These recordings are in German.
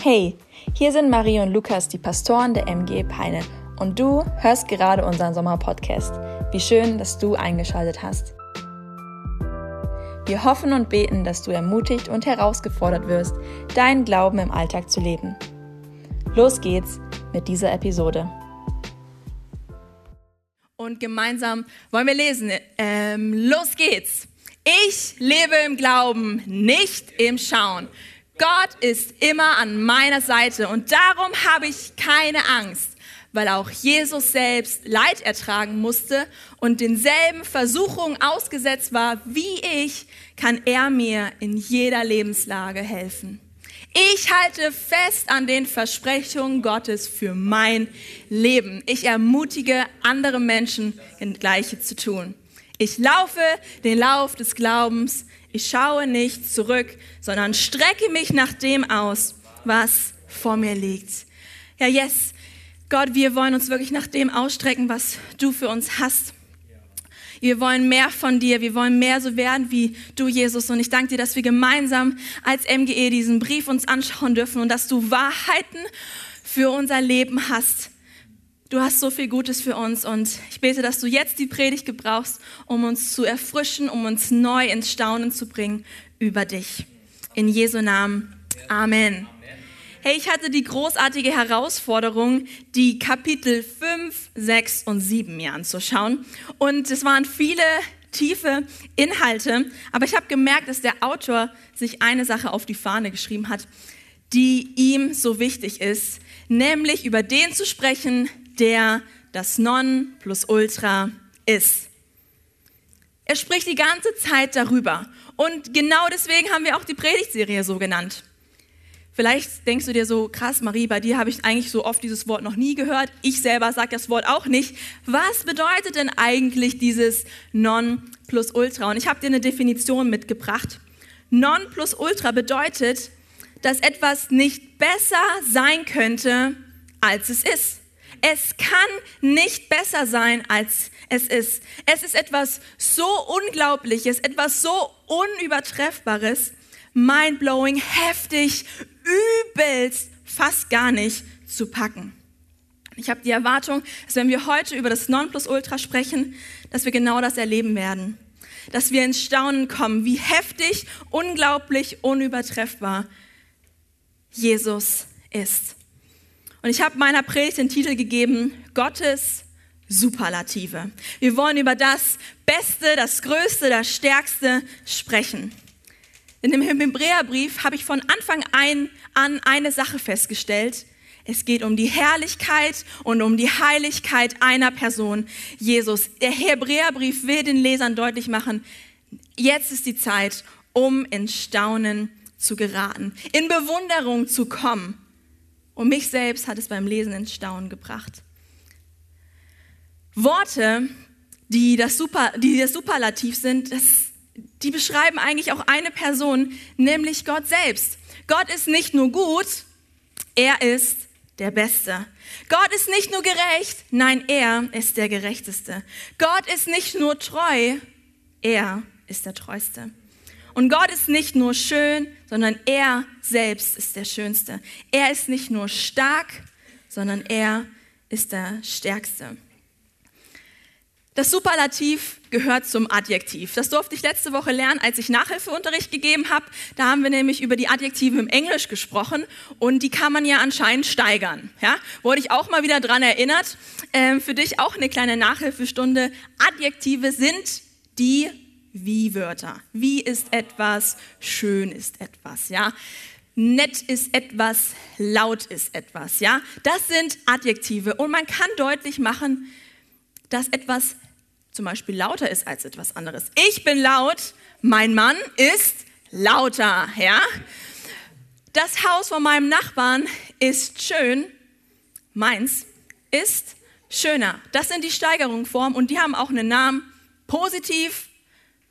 Hey, hier sind Marie und Lukas, die Pastoren der MG Peine. Und du hörst gerade unseren Sommerpodcast. Wie schön, dass du eingeschaltet hast. Wir hoffen und beten, dass du ermutigt und herausgefordert wirst, deinen Glauben im Alltag zu leben. Los geht's mit dieser Episode. Und gemeinsam wollen wir lesen. Ähm, los geht's. Ich lebe im Glauben, nicht im Schauen. Gott ist immer an meiner Seite und darum habe ich keine Angst, weil auch Jesus selbst Leid ertragen musste und denselben Versuchungen ausgesetzt war wie ich, kann er mir in jeder Lebenslage helfen. Ich halte fest an den Versprechungen Gottes für mein Leben. Ich ermutige andere Menschen, das Gleiche zu tun. Ich laufe den Lauf des Glaubens ich schaue nicht zurück, sondern strecke mich nach dem aus, was vor mir liegt. Ja, yes, Gott, wir wollen uns wirklich nach dem ausstrecken, was du für uns hast. Wir wollen mehr von dir, wir wollen mehr so werden wie du, Jesus. Und ich danke dir, dass wir gemeinsam als MGE diesen Brief uns anschauen dürfen und dass du Wahrheiten für unser Leben hast. Du hast so viel Gutes für uns und ich bete, dass du jetzt die Predigt gebrauchst, um uns zu erfrischen, um uns neu ins Staunen zu bringen über dich. In Jesu Namen. Amen. Hey, ich hatte die großartige Herausforderung, die Kapitel 5, 6 und 7 mir anzuschauen. Und es waren viele tiefe Inhalte, aber ich habe gemerkt, dass der Autor sich eine Sache auf die Fahne geschrieben hat, die ihm so wichtig ist, nämlich über den zu sprechen, der das Non plus Ultra ist. Er spricht die ganze Zeit darüber. Und genau deswegen haben wir auch die Predigtserie so genannt. Vielleicht denkst du dir so, krass, Marie, bei dir habe ich eigentlich so oft dieses Wort noch nie gehört. Ich selber sage das Wort auch nicht. Was bedeutet denn eigentlich dieses Non plus Ultra? Und ich habe dir eine Definition mitgebracht. Non plus Ultra bedeutet, dass etwas nicht besser sein könnte, als es ist. Es kann nicht besser sein, als es ist. Es ist etwas so Unglaubliches, etwas so Unübertreffbares, mindblowing, heftig, übelst, fast gar nicht zu packen. Ich habe die Erwartung, dass wenn wir heute über das Nonplusultra sprechen, dass wir genau das erleben werden. Dass wir ins Staunen kommen, wie heftig, unglaublich, unübertreffbar Jesus ist. Und ich habe meiner Predigt den Titel gegeben, Gottes Superlative. Wir wollen über das Beste, das Größte, das Stärkste sprechen. In dem Hebräerbrief habe ich von Anfang an eine Sache festgestellt. Es geht um die Herrlichkeit und um die Heiligkeit einer Person, Jesus. Der Hebräerbrief will den Lesern deutlich machen, jetzt ist die Zeit, um in Staunen zu geraten, in Bewunderung zu kommen und mich selbst hat es beim Lesen ins Staunen gebracht. Worte, die das, Super, die das Superlativ sind, das, die beschreiben eigentlich auch eine Person, nämlich Gott selbst. Gott ist nicht nur gut, er ist der Beste. Gott ist nicht nur gerecht, nein, er ist der Gerechteste. Gott ist nicht nur treu, er ist der Treueste. Und Gott ist nicht nur schön, sondern er selbst ist der Schönste. Er ist nicht nur stark, sondern er ist der Stärkste. Das Superlativ gehört zum Adjektiv. Das durfte ich letzte Woche lernen, als ich Nachhilfeunterricht gegeben habe. Da haben wir nämlich über die Adjektive im Englisch gesprochen und die kann man ja anscheinend steigern. Ja? Wurde ich auch mal wieder dran erinnert. Ähm, für dich auch eine kleine Nachhilfestunde. Adjektive sind die wie-Wörter. Wie ist etwas, schön ist etwas, ja. Nett ist etwas, laut ist etwas, ja. Das sind Adjektive und man kann deutlich machen, dass etwas zum Beispiel lauter ist als etwas anderes. Ich bin laut, mein Mann ist lauter, ja. Das Haus von meinem Nachbarn ist schön, meins ist schöner. Das sind die Steigerungsformen und die haben auch einen Namen. Positiv,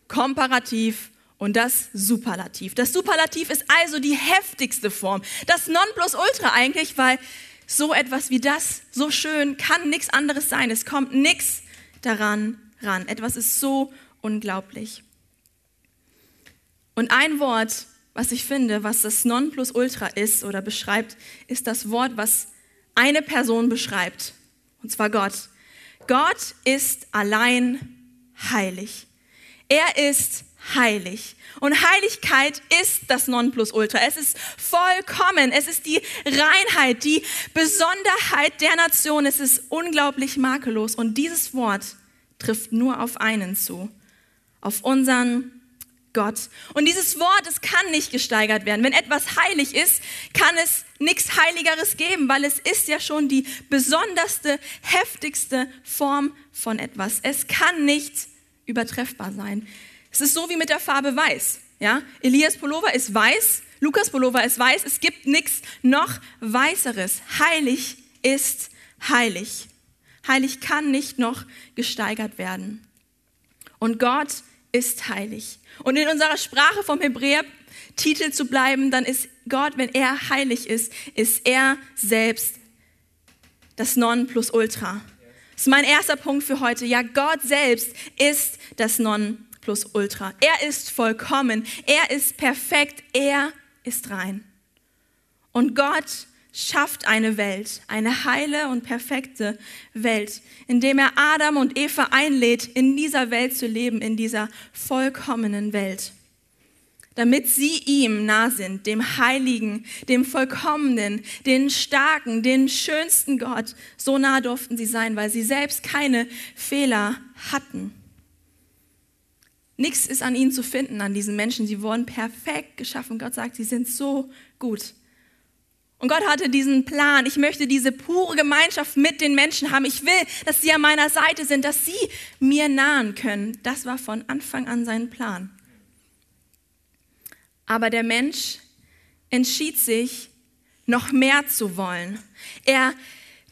Komparativ und das Superlativ. Das Superlativ ist also die heftigste Form. Das Nonplusultra eigentlich, weil so etwas wie das, so schön, kann nichts anderes sein. Es kommt nichts daran ran. Etwas ist so unglaublich. Und ein Wort, was ich finde, was das Nonplusultra ist oder beschreibt, ist das Wort, was eine Person beschreibt, und zwar Gott. Gott ist allein heilig. Er ist heilig. Und Heiligkeit ist das Nonplusultra. Es ist vollkommen. Es ist die Reinheit, die Besonderheit der Nation. Es ist unglaublich makellos. Und dieses Wort trifft nur auf einen zu. Auf unseren Gott. Und dieses Wort, es kann nicht gesteigert werden. Wenn etwas heilig ist, kann es nichts Heiligeres geben, weil es ist ja schon die besonderste, heftigste Form von etwas. Es kann nicht übertreffbar sein. Es ist so wie mit der Farbe Weiß. Ja? Elias Pullover ist weiß, Lukas Pullover ist weiß. Es gibt nichts noch Weißeres. Heilig ist heilig. Heilig kann nicht noch gesteigert werden. Und Gott ist heilig. Und in unserer Sprache vom Hebräer-Titel zu bleiben, dann ist Gott, wenn er heilig ist, ist er selbst das Nonplusultra. Das ist mein erster Punkt für heute. Ja, Gott selbst ist das Nonplusultra. Er ist vollkommen. Er ist perfekt. Er ist rein. Und Gott schafft eine Welt, eine heile und perfekte Welt, indem er Adam und Eva einlädt, in dieser Welt zu leben, in dieser vollkommenen Welt. Damit sie ihm nah sind, dem Heiligen, dem Vollkommenen, den Starken, den schönsten Gott. So nah durften sie sein, weil sie selbst keine Fehler hatten. Nichts ist an ihnen zu finden, an diesen Menschen. Sie wurden perfekt geschaffen. Gott sagt, sie sind so gut. Und Gott hatte diesen Plan. Ich möchte diese pure Gemeinschaft mit den Menschen haben. Ich will, dass sie an meiner Seite sind, dass sie mir nahen können. Das war von Anfang an sein Plan. Aber der Mensch entschied sich, noch mehr zu wollen. Er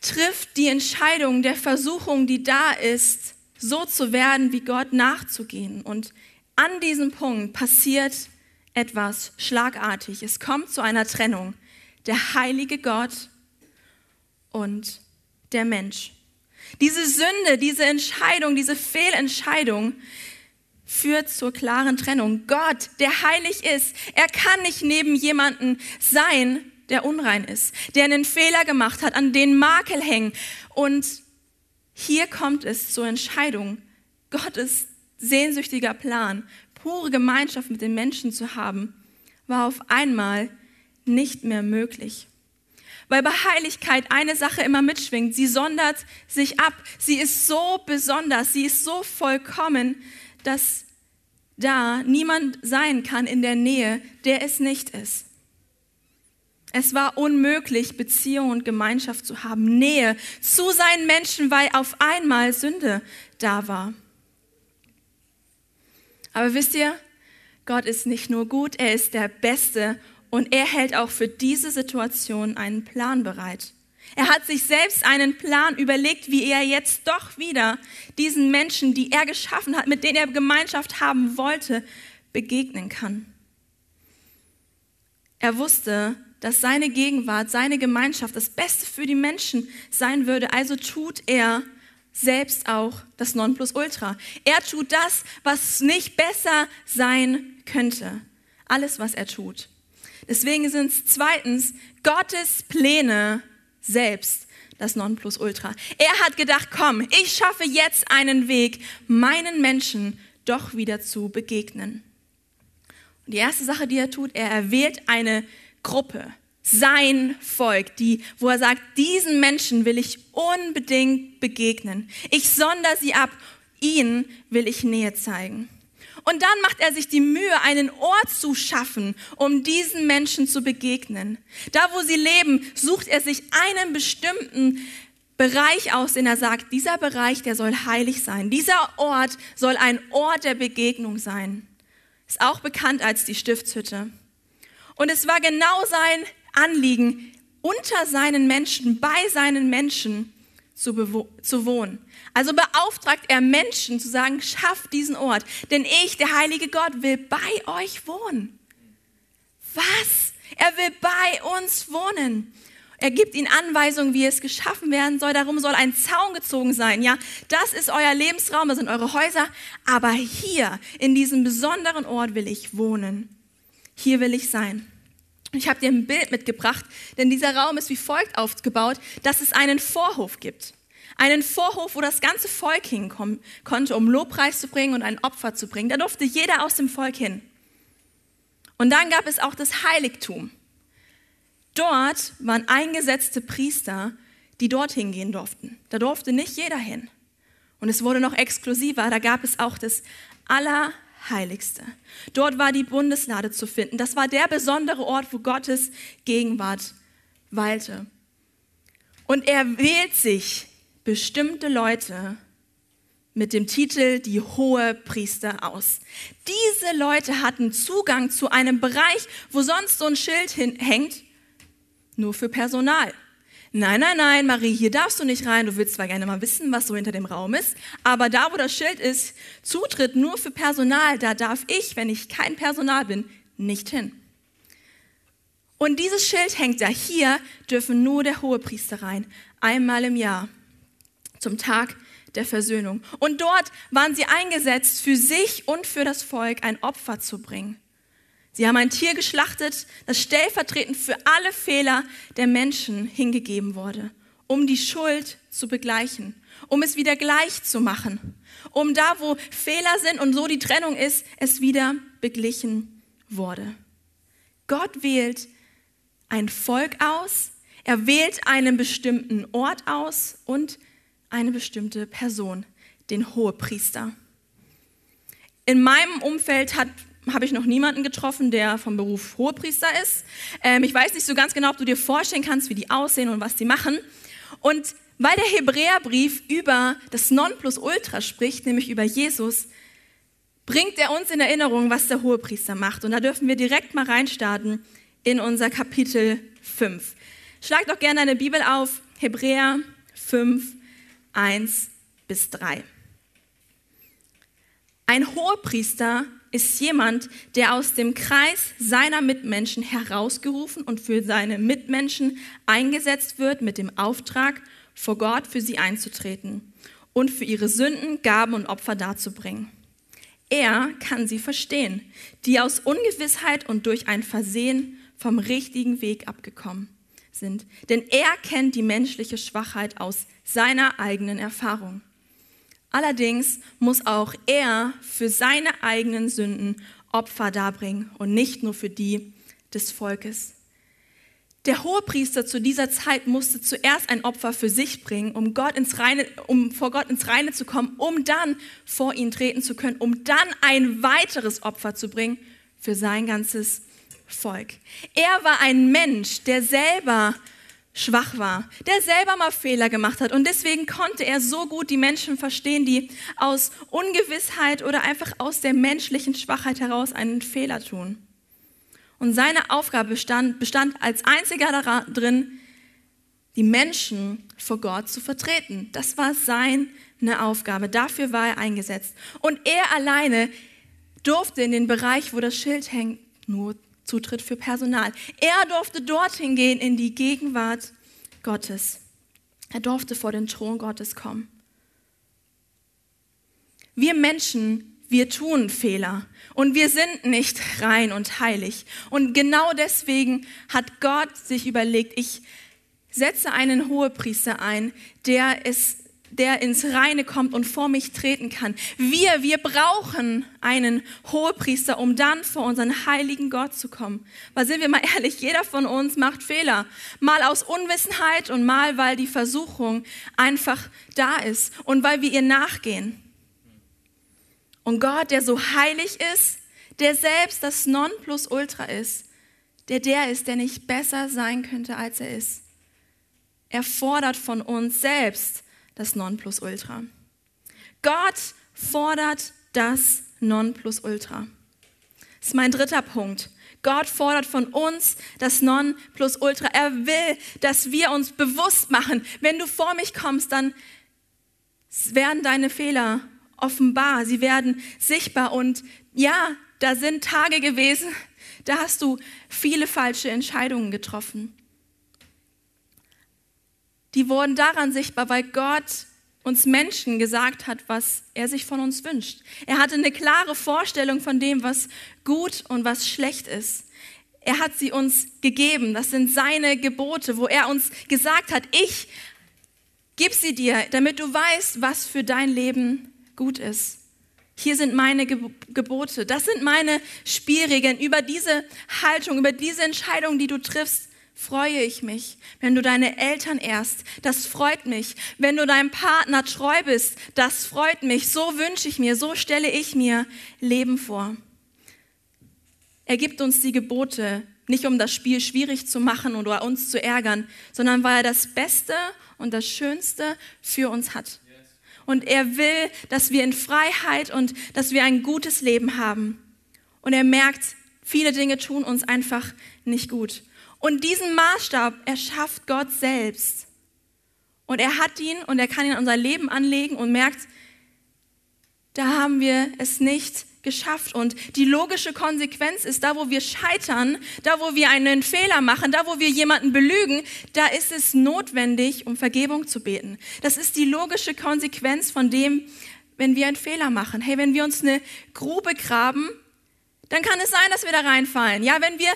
trifft die Entscheidung der Versuchung, die da ist, so zu werden, wie Gott nachzugehen. Und an diesem Punkt passiert etwas schlagartig. Es kommt zu einer Trennung der heilige Gott und der Mensch. Diese Sünde, diese Entscheidung, diese Fehlentscheidung führt zur klaren Trennung. Gott, der heilig ist, er kann nicht neben jemanden sein, der unrein ist, der einen Fehler gemacht hat, an den Makel hängen. Und hier kommt es zur Entscheidung. Gottes sehnsüchtiger Plan, pure Gemeinschaft mit den Menschen zu haben, war auf einmal nicht mehr möglich. Weil bei Heiligkeit eine Sache immer mitschwingt. Sie sondert sich ab. Sie ist so besonders. Sie ist so vollkommen, dass da niemand sein kann in der Nähe, der es nicht ist. Es war unmöglich, Beziehung und Gemeinschaft zu haben, Nähe zu seinen Menschen, weil auf einmal Sünde da war. Aber wisst ihr, Gott ist nicht nur gut, er ist der Beste und er hält auch für diese Situation einen Plan bereit. Er hat sich selbst einen Plan überlegt, wie er jetzt doch wieder diesen Menschen, die er geschaffen hat, mit denen er Gemeinschaft haben wollte, begegnen kann. Er wusste, dass seine Gegenwart, seine Gemeinschaft das Beste für die Menschen sein würde. Also tut er selbst auch das Nonplusultra. Er tut das, was nicht besser sein könnte. Alles, was er tut. Deswegen sind es zweitens Gottes Pläne selbst das Nonplusultra. Er hat gedacht, komm, ich schaffe jetzt einen Weg, meinen Menschen doch wieder zu begegnen. Und die erste Sache, die er tut, er erwählt eine Gruppe, sein Volk, die, wo er sagt, diesen Menschen will ich unbedingt begegnen. Ich sonder sie ab, ihnen will ich Nähe zeigen. Und dann macht er sich die Mühe, einen Ort zu schaffen, um diesen Menschen zu begegnen. Da, wo sie leben, sucht er sich einen bestimmten Bereich aus, den er sagt, dieser Bereich, der soll heilig sein. Dieser Ort soll ein Ort der Begegnung sein. Ist auch bekannt als die Stiftshütte. Und es war genau sein Anliegen, unter seinen Menschen, bei seinen Menschen zu, zu wohnen. Also beauftragt er Menschen zu sagen, schafft diesen Ort, denn ich, der heilige Gott, will bei euch wohnen. Was? Er will bei uns wohnen. Er gibt ihnen Anweisungen, wie es geschaffen werden soll. Darum soll ein Zaun gezogen sein. Ja, das ist euer Lebensraum, das sind eure Häuser. Aber hier, in diesem besonderen Ort, will ich wohnen. hier will ich sein. Ich habe dir ein Bild mitgebracht, denn dieser Raum ist wie folgt aufgebaut, dass es einen Vorhof gibt. Einen Vorhof, wo das ganze Volk hinkommen konnte, um Lobpreis zu bringen und ein Opfer zu bringen. Da durfte jeder aus dem Volk hin. Und dann gab es auch das Heiligtum. Dort waren eingesetzte Priester, die dorthin gehen durften. Da durfte nicht jeder hin. Und es wurde noch exklusiver, da gab es auch das Allerheiligste. Dort war die Bundeslade zu finden. Das war der besondere Ort, wo Gottes Gegenwart weilte. Und er wählt sich bestimmte Leute mit dem Titel die hohe Priester aus. Diese Leute hatten Zugang zu einem Bereich, wo sonst so ein Schild hängt, nur für Personal. Nein, nein, nein, Marie, hier darfst du nicht rein. Du willst zwar gerne mal wissen, was so hinter dem Raum ist, aber da, wo das Schild ist, Zutritt nur für Personal, da darf ich, wenn ich kein Personal bin, nicht hin. Und dieses Schild hängt da. Hier dürfen nur der Hohepriester rein, einmal im Jahr, zum Tag der Versöhnung. Und dort waren sie eingesetzt, für sich und für das Volk ein Opfer zu bringen. Sie haben ein Tier geschlachtet, das stellvertretend für alle Fehler der Menschen hingegeben wurde, um die Schuld zu begleichen, um es wieder gleich zu machen, um da, wo Fehler sind und so die Trennung ist, es wieder beglichen wurde. Gott wählt ein Volk aus, er wählt einen bestimmten Ort aus und eine bestimmte Person, den Hohepriester. In meinem Umfeld hat habe ich noch niemanden getroffen, der vom Beruf Hohepriester ist. Ähm, ich weiß nicht so ganz genau, ob du dir vorstellen kannst, wie die aussehen und was die machen. Und weil der Hebräerbrief über das Nonplusultra spricht, nämlich über Jesus, bringt er uns in Erinnerung, was der Hohepriester macht. Und da dürfen wir direkt mal reinstarten in unser Kapitel 5. Schlag doch gerne eine Bibel auf, Hebräer 5, 1 bis 3. Ein Hohepriester ist jemand, der aus dem Kreis seiner Mitmenschen herausgerufen und für seine Mitmenschen eingesetzt wird mit dem Auftrag, vor Gott für sie einzutreten und für ihre Sünden Gaben und Opfer darzubringen. Er kann sie verstehen, die aus Ungewissheit und durch ein Versehen vom richtigen Weg abgekommen sind. Denn er kennt die menschliche Schwachheit aus seiner eigenen Erfahrung. Allerdings muss auch er für seine eigenen Sünden Opfer darbringen und nicht nur für die des Volkes. Der Hohepriester zu dieser Zeit musste zuerst ein Opfer für sich bringen, um, Gott ins Reine, um vor Gott ins Reine zu kommen, um dann vor ihn treten zu können, um dann ein weiteres Opfer zu bringen für sein ganzes Volk. Er war ein Mensch, der selber schwach war, der selber mal Fehler gemacht hat. Und deswegen konnte er so gut die Menschen verstehen, die aus Ungewissheit oder einfach aus der menschlichen Schwachheit heraus einen Fehler tun. Und seine Aufgabe bestand, bestand als einziger darin, die Menschen vor Gott zu vertreten. Das war seine Aufgabe. Dafür war er eingesetzt. Und er alleine durfte in den Bereich, wo das Schild hängt, nur Zutritt für Personal. Er durfte dorthin gehen in die Gegenwart Gottes. Er durfte vor den Thron Gottes kommen. Wir Menschen, wir tun Fehler und wir sind nicht rein und heilig. Und genau deswegen hat Gott sich überlegt, ich setze einen Hohepriester ein, der es der ins Reine kommt und vor mich treten kann. Wir, wir brauchen einen Hohepriester, um dann vor unseren heiligen Gott zu kommen. Weil sind wir mal ehrlich, jeder von uns macht Fehler. Mal aus Unwissenheit und mal, weil die Versuchung einfach da ist und weil wir ihr nachgehen. Und Gott, der so heilig ist, der selbst das Nonplusultra ist, der der ist, der nicht besser sein könnte, als er ist. Er fordert von uns selbst, das Nonplusultra. Gott fordert das Nonplusultra. Das ist mein dritter Punkt. Gott fordert von uns das Nonplusultra. Er will, dass wir uns bewusst machen, wenn du vor mich kommst, dann werden deine Fehler offenbar, sie werden sichtbar. Und ja, da sind Tage gewesen, da hast du viele falsche Entscheidungen getroffen die wurden daran sichtbar, weil Gott uns Menschen gesagt hat, was er sich von uns wünscht. Er hatte eine klare Vorstellung von dem, was gut und was schlecht ist. Er hat sie uns gegeben. Das sind seine Gebote, wo er uns gesagt hat, ich gib sie dir, damit du weißt, was für dein Leben gut ist. Hier sind meine Gebote. Das sind meine Spielregeln. Über diese Haltung, über diese Entscheidung, die du triffst, freue ich mich. Wenn du deine Eltern ehrst, das freut mich. Wenn du deinem Partner treu bist, das freut mich. So wünsche ich mir, so stelle ich mir Leben vor. Er gibt uns die Gebote, nicht um das Spiel schwierig zu machen oder uns zu ärgern, sondern weil er das Beste und das Schönste für uns hat. Und er will, dass wir in Freiheit und dass wir ein gutes Leben haben. Und er merkt, viele Dinge tun uns einfach nicht gut. Und diesen Maßstab erschafft Gott selbst. Und er hat ihn und er kann ihn in unser Leben anlegen und merkt, da haben wir es nicht geschafft. Und die logische Konsequenz ist, da wo wir scheitern, da wo wir einen Fehler machen, da wo wir jemanden belügen, da ist es notwendig, um Vergebung zu beten. Das ist die logische Konsequenz von dem, wenn wir einen Fehler machen. Hey, wenn wir uns eine Grube graben, dann kann es sein, dass wir da reinfallen. Ja, wenn wir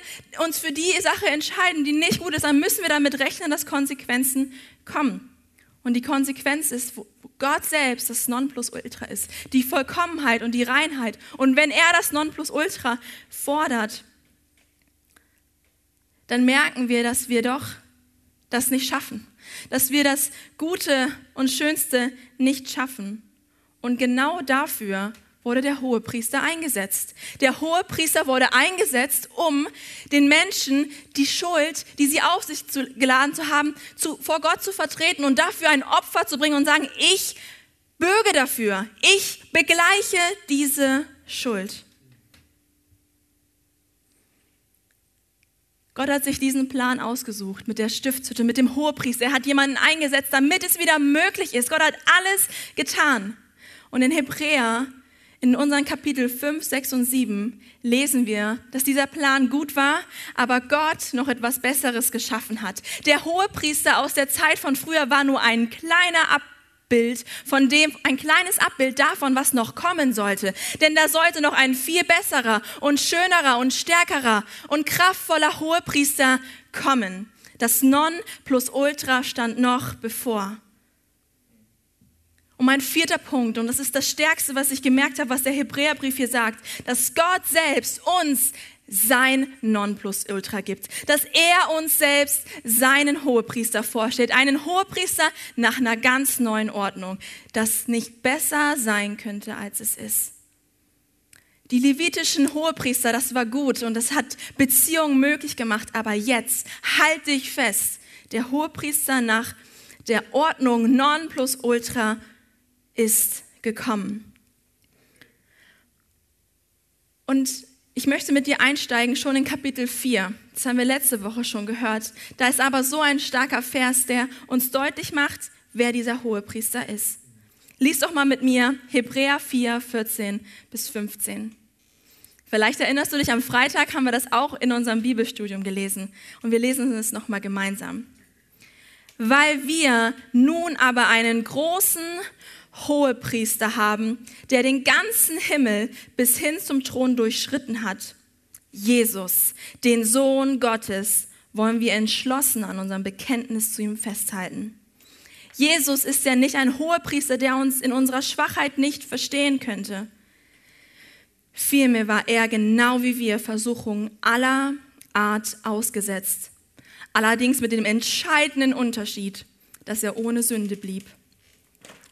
uns für die Sache entscheiden, die nicht gut ist, dann müssen wir damit rechnen, dass Konsequenzen kommen. Und die Konsequenz ist, wo Gott selbst das Nonplusultra ist, die Vollkommenheit und die Reinheit. Und wenn er das Nonplusultra fordert, dann merken wir, dass wir doch das nicht schaffen, dass wir das Gute und Schönste nicht schaffen. Und genau dafür wurde der Hohepriester eingesetzt. Der Hohepriester wurde eingesetzt, um den Menschen die Schuld, die sie auf sich geladen zu haben, zu, vor Gott zu vertreten und dafür ein Opfer zu bringen und sagen, ich bürge dafür, ich begleiche diese Schuld. Gott hat sich diesen Plan ausgesucht mit der Stiftshütte, mit dem Hohepriester. Er hat jemanden eingesetzt, damit es wieder möglich ist. Gott hat alles getan. Und in Hebräer in unseren Kapitel 5, 6 und 7 lesen wir, dass dieser Plan gut war, aber Gott noch etwas Besseres geschaffen hat. Der Hohepriester aus der Zeit von früher war nur ein kleiner Abbild von dem, ein kleines Abbild davon, was noch kommen sollte. Denn da sollte noch ein viel besserer und schönerer und stärkerer und kraftvoller Hohepriester kommen. Das Non plus Ultra stand noch bevor. Und mein vierter Punkt, und das ist das Stärkste, was ich gemerkt habe, was der Hebräerbrief hier sagt, dass Gott selbst uns sein Nonplusultra gibt, dass er uns selbst seinen Hohepriester vorstellt, einen Hohepriester nach einer ganz neuen Ordnung, das nicht besser sein könnte, als es ist. Die levitischen Hohepriester, das war gut und das hat Beziehungen möglich gemacht, aber jetzt halte ich fest, der Hohepriester nach der Ordnung non plus ultra ist gekommen. Und ich möchte mit dir einsteigen schon in Kapitel 4. Das haben wir letzte Woche schon gehört. Da ist aber so ein starker Vers, der uns deutlich macht, wer dieser hohe Priester ist. Lies doch mal mit mir Hebräer 4, 14 bis 15. Vielleicht erinnerst du dich, am Freitag haben wir das auch in unserem Bibelstudium gelesen und wir lesen es nochmal gemeinsam. Weil wir nun aber einen großen Hohepriester haben, der den ganzen Himmel bis hin zum Thron durchschritten hat. Jesus, den Sohn Gottes, wollen wir entschlossen an unserem Bekenntnis zu ihm festhalten. Jesus ist ja nicht ein Hohepriester, der uns in unserer Schwachheit nicht verstehen könnte. Vielmehr war er genau wie wir Versuchungen aller Art ausgesetzt. Allerdings mit dem entscheidenden Unterschied, dass er ohne Sünde blieb.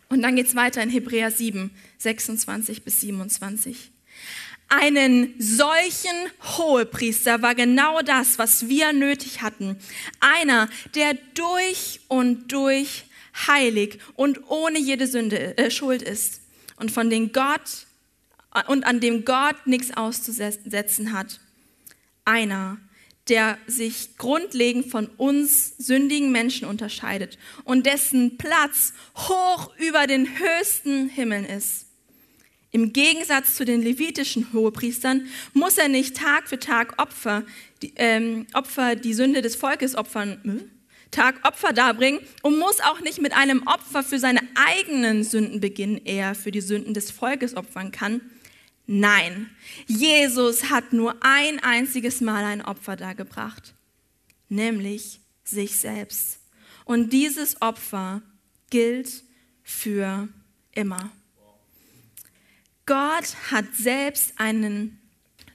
Und dann geht es weiter in Hebräer 7, 26 bis 27. Einen solchen Hohepriester war genau das, was wir nötig hatten. Einer, der durch und durch heilig und ohne jede Sünde äh, Schuld ist und von dem Gott und an dem Gott nichts auszusetzen hat. Einer, der sich grundlegend von uns sündigen Menschen unterscheidet und dessen Platz hoch über den höchsten Himmeln ist. Im Gegensatz zu den levitischen Hohepriestern muss er nicht Tag für Tag Opfer, die, ähm, Opfer die Sünde des Volkes opfern, hm? Tag Opfer darbringen und muss auch nicht mit einem Opfer für seine eigenen Sünden beginnen, er für die Sünden des Volkes opfern kann. Nein, Jesus hat nur ein einziges Mal ein Opfer dargebracht, nämlich sich selbst. Und dieses Opfer gilt für immer. Gott hat selbst einen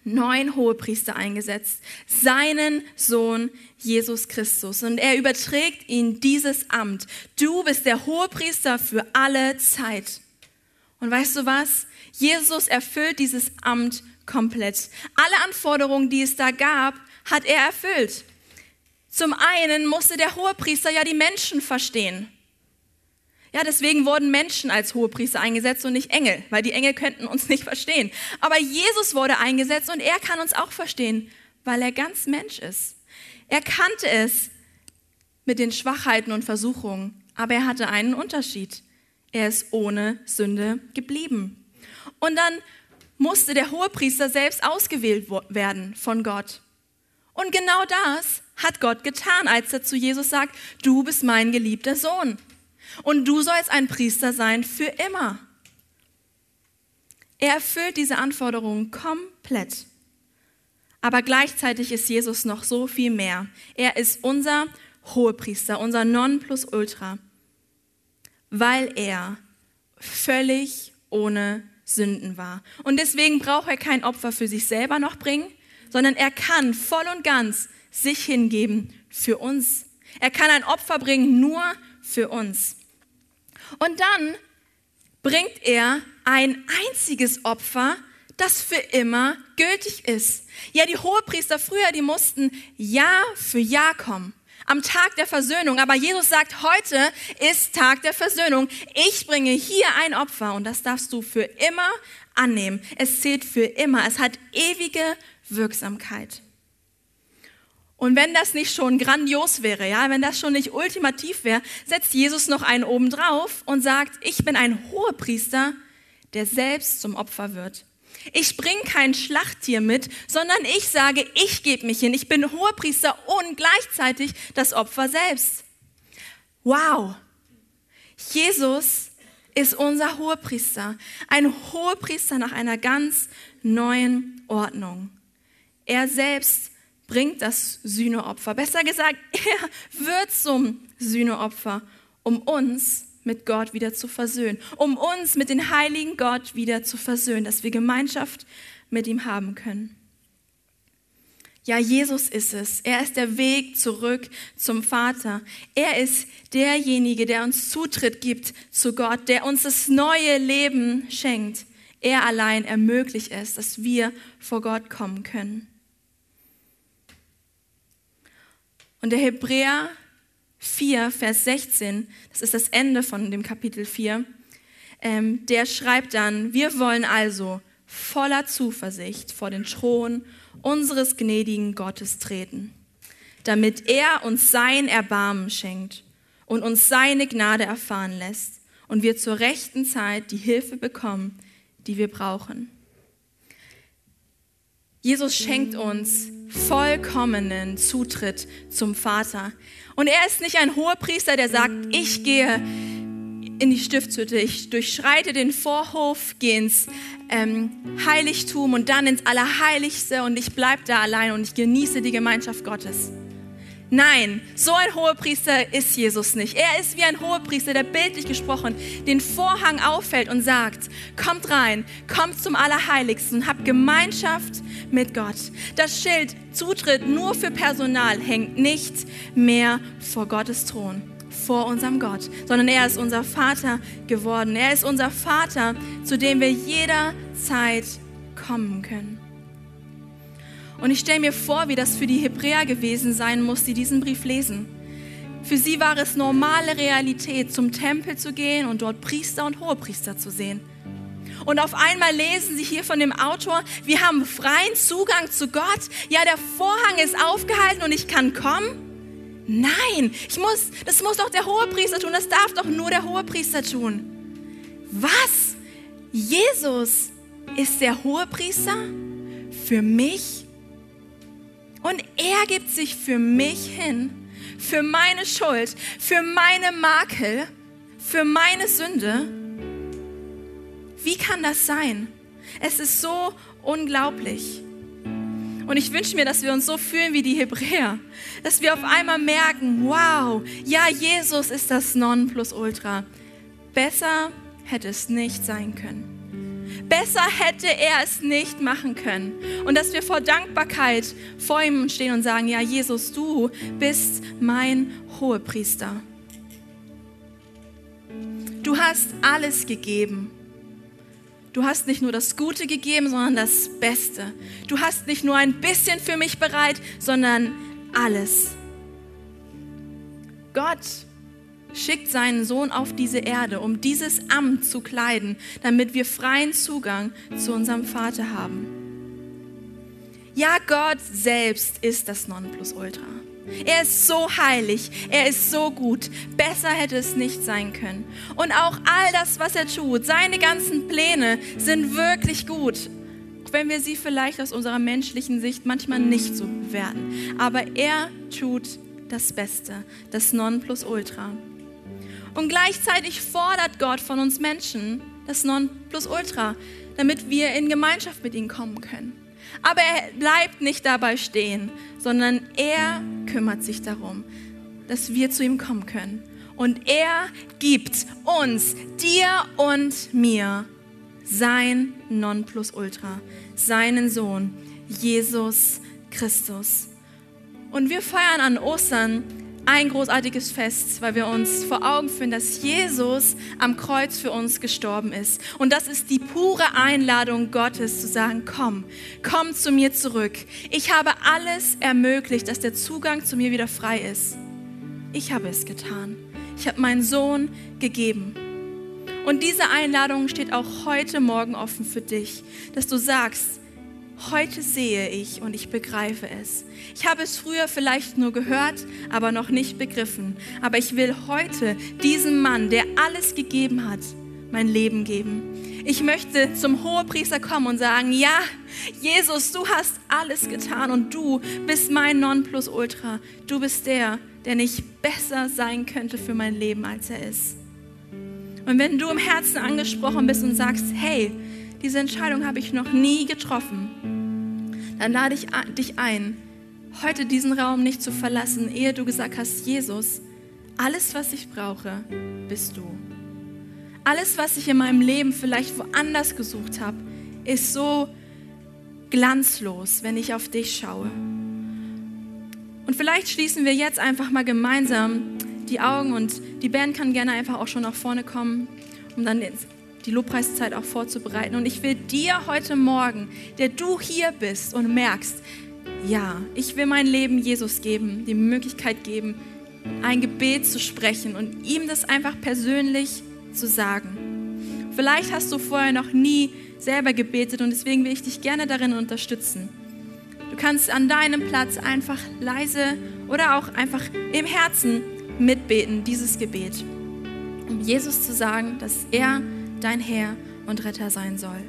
neuen Hohepriester eingesetzt, seinen Sohn Jesus Christus. Und er überträgt ihn dieses Amt. Du bist der Hohepriester für alle Zeit. Und weißt du was? Jesus erfüllt dieses Amt komplett. Alle Anforderungen, die es da gab, hat er erfüllt. Zum einen musste der Hohepriester ja die Menschen verstehen. Ja, deswegen wurden Menschen als Hohepriester eingesetzt und nicht Engel, weil die Engel könnten uns nicht verstehen. Aber Jesus wurde eingesetzt und er kann uns auch verstehen, weil er ganz Mensch ist. Er kannte es mit den Schwachheiten und Versuchungen, aber er hatte einen Unterschied. Er ist ohne Sünde geblieben. Und dann musste der Hohepriester selbst ausgewählt werden von Gott. Und genau das hat Gott getan, als er zu Jesus sagt, du bist mein geliebter Sohn. Und du sollst ein Priester sein für immer. Er erfüllt diese Anforderungen komplett. Aber gleichzeitig ist Jesus noch so viel mehr. Er ist unser Hohepriester, unser Nonplusultra, weil er völlig ohne Sünden war. Und deswegen braucht er kein Opfer für sich selber noch bringen, sondern er kann voll und ganz sich hingeben für uns. Er kann ein Opfer bringen nur für uns. Und dann bringt er ein einziges Opfer, das für immer gültig ist. Ja, die Hohepriester früher, die mussten Jahr für Jahr kommen. Am Tag der Versöhnung. Aber Jesus sagt, heute ist Tag der Versöhnung. Ich bringe hier ein Opfer und das darfst du für immer annehmen. Es zählt für immer. Es hat ewige Wirksamkeit. Und wenn das nicht schon grandios wäre, ja, wenn das schon nicht ultimativ wäre, setzt Jesus noch einen oben drauf und sagt, ich bin ein Hohepriester, der selbst zum Opfer wird. Ich bringe kein Schlachttier mit, sondern ich sage, ich gebe mich hin. Ich bin Hohepriester und gleichzeitig das Opfer selbst. Wow. Jesus ist unser Hohepriester. Ein Hohepriester nach einer ganz neuen Ordnung. Er selbst bringt das Sühneopfer. Besser gesagt, er wird zum Sühneopfer, um uns mit Gott wieder zu versöhnen, um uns mit dem heiligen Gott wieder zu versöhnen, dass wir Gemeinschaft mit ihm haben können. Ja, Jesus ist es. Er ist der Weg zurück zum Vater. Er ist derjenige, der uns Zutritt gibt zu Gott, der uns das neue Leben schenkt. Er allein ermöglicht es, dass wir vor Gott kommen können. Und der Hebräer 4, Vers 16, das ist das Ende von dem Kapitel 4, ähm, der schreibt dann, wir wollen also voller Zuversicht vor den Thron unseres gnädigen Gottes treten, damit er uns sein Erbarmen schenkt und uns seine Gnade erfahren lässt und wir zur rechten Zeit die Hilfe bekommen, die wir brauchen. Jesus schenkt uns vollkommenen Zutritt zum Vater. Und er ist nicht ein hoher Priester, der sagt, ich gehe in die Stiftshütte, ich durchschreite den Vorhof, gehe ins ähm, Heiligtum und dann ins Allerheiligste und ich bleibe da allein und ich genieße die Gemeinschaft Gottes. Nein, so ein Hohepriester ist Jesus nicht. Er ist wie ein Hohepriester, der bildlich gesprochen den Vorhang auffällt und sagt, kommt rein, kommt zum Allerheiligsten habt Gemeinschaft mit Gott. Das Schild Zutritt nur für Personal hängt nicht mehr vor Gottes Thron vor unserem Gott, sondern er ist unser Vater geworden. Er ist unser Vater, zu dem wir jederzeit kommen können. Und ich stelle mir vor, wie das für die Hebräer gewesen sein muss, die diesen Brief lesen. Für sie war es normale Realität, zum Tempel zu gehen und dort Priester und Hohepriester zu sehen. Und auf einmal lesen sie hier von dem Autor, wir haben freien Zugang zu Gott. Ja, der Vorhang ist aufgehalten und ich kann kommen. Nein, ich muss, das muss doch der Hohepriester tun, das darf doch nur der Hohepriester tun. Was? Jesus ist der Hohepriester für mich und er gibt sich für mich hin, für meine Schuld, für meine Makel, für meine Sünde. Wie kann das sein? Es ist so unglaublich. Und ich wünsche mir, dass wir uns so fühlen wie die Hebräer, dass wir auf einmal merken, wow, ja, Jesus ist das Nonplusultra. Besser hätte es nicht sein können. Besser hätte er es nicht machen können. Und dass wir vor Dankbarkeit vor ihm stehen und sagen, ja, Jesus, du bist mein Hohepriester. Du hast alles gegeben. Du hast nicht nur das Gute gegeben, sondern das Beste. Du hast nicht nur ein bisschen für mich bereit, sondern alles. Gott schickt seinen Sohn auf diese Erde, um dieses Amt zu kleiden, damit wir freien Zugang zu unserem Vater haben. Ja, Gott selbst ist das Nonplusultra. Er ist so heilig, er ist so gut. Besser hätte es nicht sein können. Und auch all das, was er tut, seine ganzen Pläne sind wirklich gut. Auch wenn wir sie vielleicht aus unserer menschlichen Sicht manchmal nicht so bewerten. Aber er tut das Beste, das Nonplusultra. Und gleichzeitig fordert Gott von uns Menschen das Nonplusultra, damit wir in Gemeinschaft mit ihm kommen können. Aber er bleibt nicht dabei stehen, sondern er kümmert sich darum, dass wir zu ihm kommen können. Und er gibt uns, dir und mir, sein Nonplusultra, seinen Sohn, Jesus Christus. Und wir feiern an Ostern ein großartiges Fest, weil wir uns vor Augen führen, dass Jesus am Kreuz für uns gestorben ist. Und das ist die pure Einladung Gottes zu sagen, komm, komm zu mir zurück. Ich habe alles ermöglicht, dass der Zugang zu mir wieder frei ist. Ich habe es getan. Ich habe meinen Sohn gegeben. Und diese Einladung steht auch heute Morgen offen für dich, dass du sagst, Heute sehe ich und ich begreife es. Ich habe es früher vielleicht nur gehört, aber noch nicht begriffen. Aber ich will heute diesem Mann, der alles gegeben hat, mein Leben geben. Ich möchte zum Hohepriester kommen und sagen, ja, Jesus, du hast alles getan und du bist mein Nonplusultra. Du bist der, der nicht besser sein könnte für mein Leben, als er ist. Und wenn du im Herzen angesprochen bist und sagst, hey, diese Entscheidung habe ich noch nie getroffen, dann lade ich dich ein, heute diesen Raum nicht zu verlassen, ehe du gesagt hast, Jesus, alles, was ich brauche, bist du. Alles, was ich in meinem Leben vielleicht woanders gesucht habe, ist so glanzlos, wenn ich auf dich schaue. Und vielleicht schließen wir jetzt einfach mal gemeinsam die Augen und die Band kann gerne einfach auch schon nach vorne kommen, um dann die Lobpreiszeit auch vorzubereiten. Und ich will dir heute Morgen, der du hier bist und merkst, ja, ich will mein Leben Jesus geben, die Möglichkeit geben, ein Gebet zu sprechen und ihm das einfach persönlich zu sagen. Vielleicht hast du vorher noch nie selber gebetet und deswegen will ich dich gerne darin unterstützen. Du kannst an deinem Platz einfach leise oder auch einfach im Herzen mitbeten, dieses Gebet, um Jesus zu sagen, dass er dein Herr und Retter sein soll.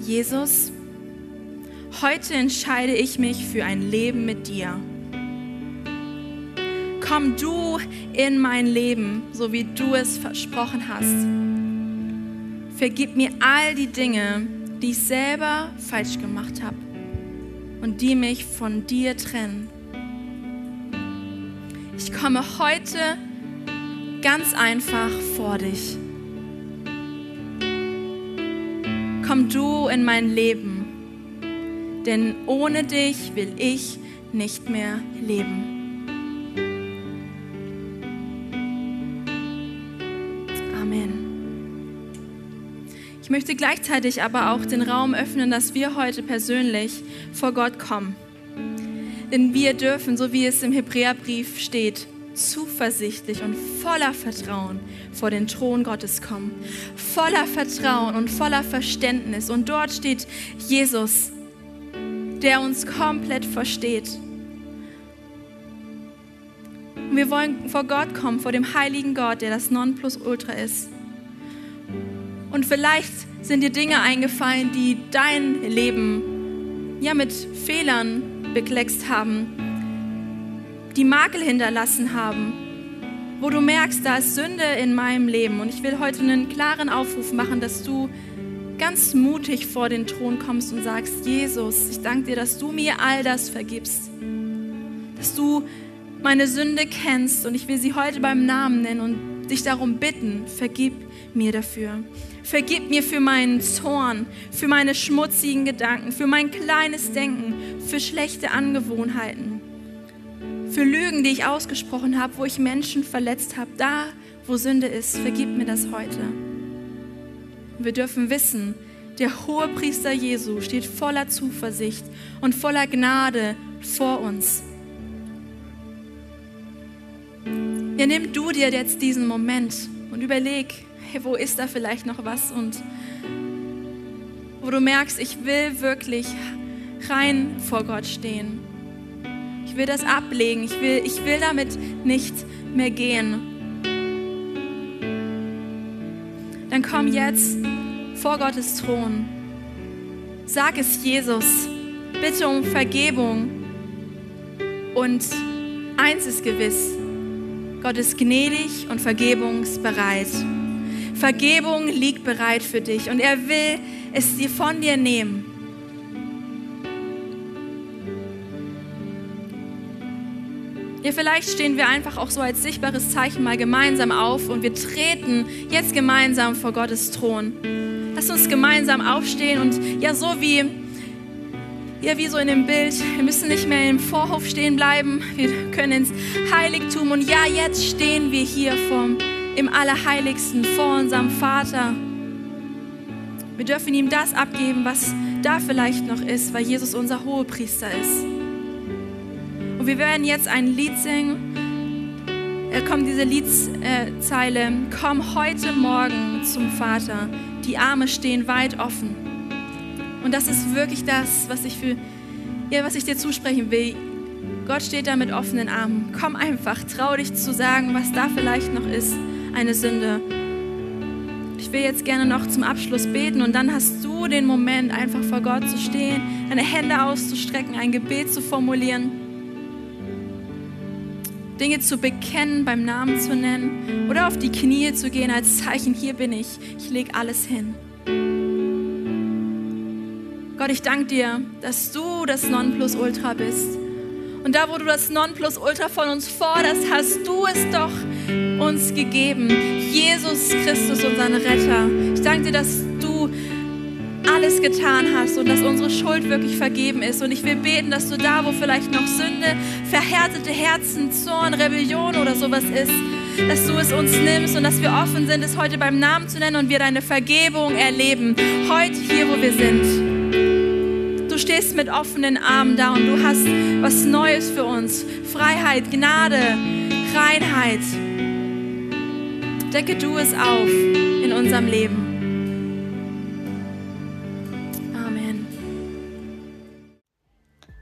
Jesus, heute entscheide ich mich für ein Leben mit dir. Komm du in mein Leben, so wie du es versprochen hast. Vergib mir all die Dinge, die ich selber falsch gemacht habe und die mich von dir trennen. Ich komme heute ganz einfach vor dich. Komm du in mein Leben, denn ohne dich will ich nicht mehr leben. Amen. Ich möchte gleichzeitig aber auch den Raum öffnen, dass wir heute persönlich vor Gott kommen. Denn wir dürfen, so wie es im Hebräerbrief steht, zuversichtlich und voller Vertrauen vor den Thron Gottes kommen. Voller Vertrauen und voller Verständnis. Und dort steht Jesus, der uns komplett versteht. Und wir wollen vor Gott kommen, vor dem heiligen Gott, der das Nonplusultra ist. Und vielleicht sind dir Dinge eingefallen, die dein Leben ja mit Fehlern bekleckst haben, die Makel hinterlassen haben, wo du merkst, da ist Sünde in meinem Leben. Und ich will heute einen klaren Aufruf machen, dass du ganz mutig vor den Thron kommst und sagst, Jesus, ich danke dir, dass du mir all das vergibst. Dass du meine Sünde kennst und ich will sie heute beim Namen nennen und dich darum bitten, vergib mir dafür. Vergib mir für meinen Zorn, für meine schmutzigen Gedanken, für mein kleines Denken, für schlechte Angewohnheiten, für Lügen, die ich ausgesprochen habe, wo ich Menschen verletzt habe. Da, wo Sünde ist, vergib mir das heute. Wir dürfen wissen, der hohe Priester Jesu steht voller Zuversicht und voller Gnade vor uns. Ja, nimm du dir jetzt diesen Moment und überleg, hey, wo ist da vielleicht noch was und wo du merkst, ich will wirklich rein vor Gott stehen. Ich will das ablegen, ich will, ich will damit nicht mehr gehen. Dann komm jetzt vor Gottes Thron. Sag es Jesus, bitte um Vergebung. Und eins ist gewiss, Gott ist gnädig und vergebungsbereit. Vergebung liegt bereit für dich und er will es dir von dir nehmen. Ja, vielleicht stehen wir einfach auch so als sichtbares Zeichen mal gemeinsam auf und wir treten jetzt gemeinsam vor Gottes Thron. Lass uns gemeinsam aufstehen und ja, so wie ja, wie so in dem Bild, wir müssen nicht mehr im Vorhof stehen bleiben, wir können ins Heiligtum und ja, jetzt stehen wir hier vom, im Allerheiligsten vor unserem Vater. Wir dürfen ihm das abgeben, was da vielleicht noch ist, weil Jesus unser Hohepriester ist. Wir werden jetzt ein Lied singen. Da kommt diese Liedzeile, komm heute Morgen zum Vater, die Arme stehen weit offen. Und das ist wirklich das, was ich, für, ja, was ich dir zusprechen will. Gott steht da mit offenen Armen. Komm einfach, trau dich zu sagen, was da vielleicht noch ist, eine Sünde. Ich will jetzt gerne noch zum Abschluss beten und dann hast du den Moment, einfach vor Gott zu stehen, deine Hände auszustrecken, ein Gebet zu formulieren, Dinge zu bekennen, beim Namen zu nennen oder auf die Knie zu gehen als Zeichen, hier bin ich, ich lege alles hin. Gott, ich danke dir, dass du das Nonplusultra bist. Und da, wo du das Nonplusultra von uns forderst, hast du es doch uns gegeben. Jesus Christus, unseren Retter. Ich danke dir, dass du alles getan hast und dass unsere Schuld wirklich vergeben ist. Und ich will beten, dass du da, wo vielleicht noch Sünde, verhärtete Herzen, Zorn, Rebellion oder sowas ist, dass du es uns nimmst und dass wir offen sind, es heute beim Namen zu nennen und wir deine Vergebung erleben. Heute hier, wo wir sind stehst mit offenen Armen da und du hast was Neues für uns. Freiheit, Gnade, Reinheit. Decke du es auf in unserem Leben.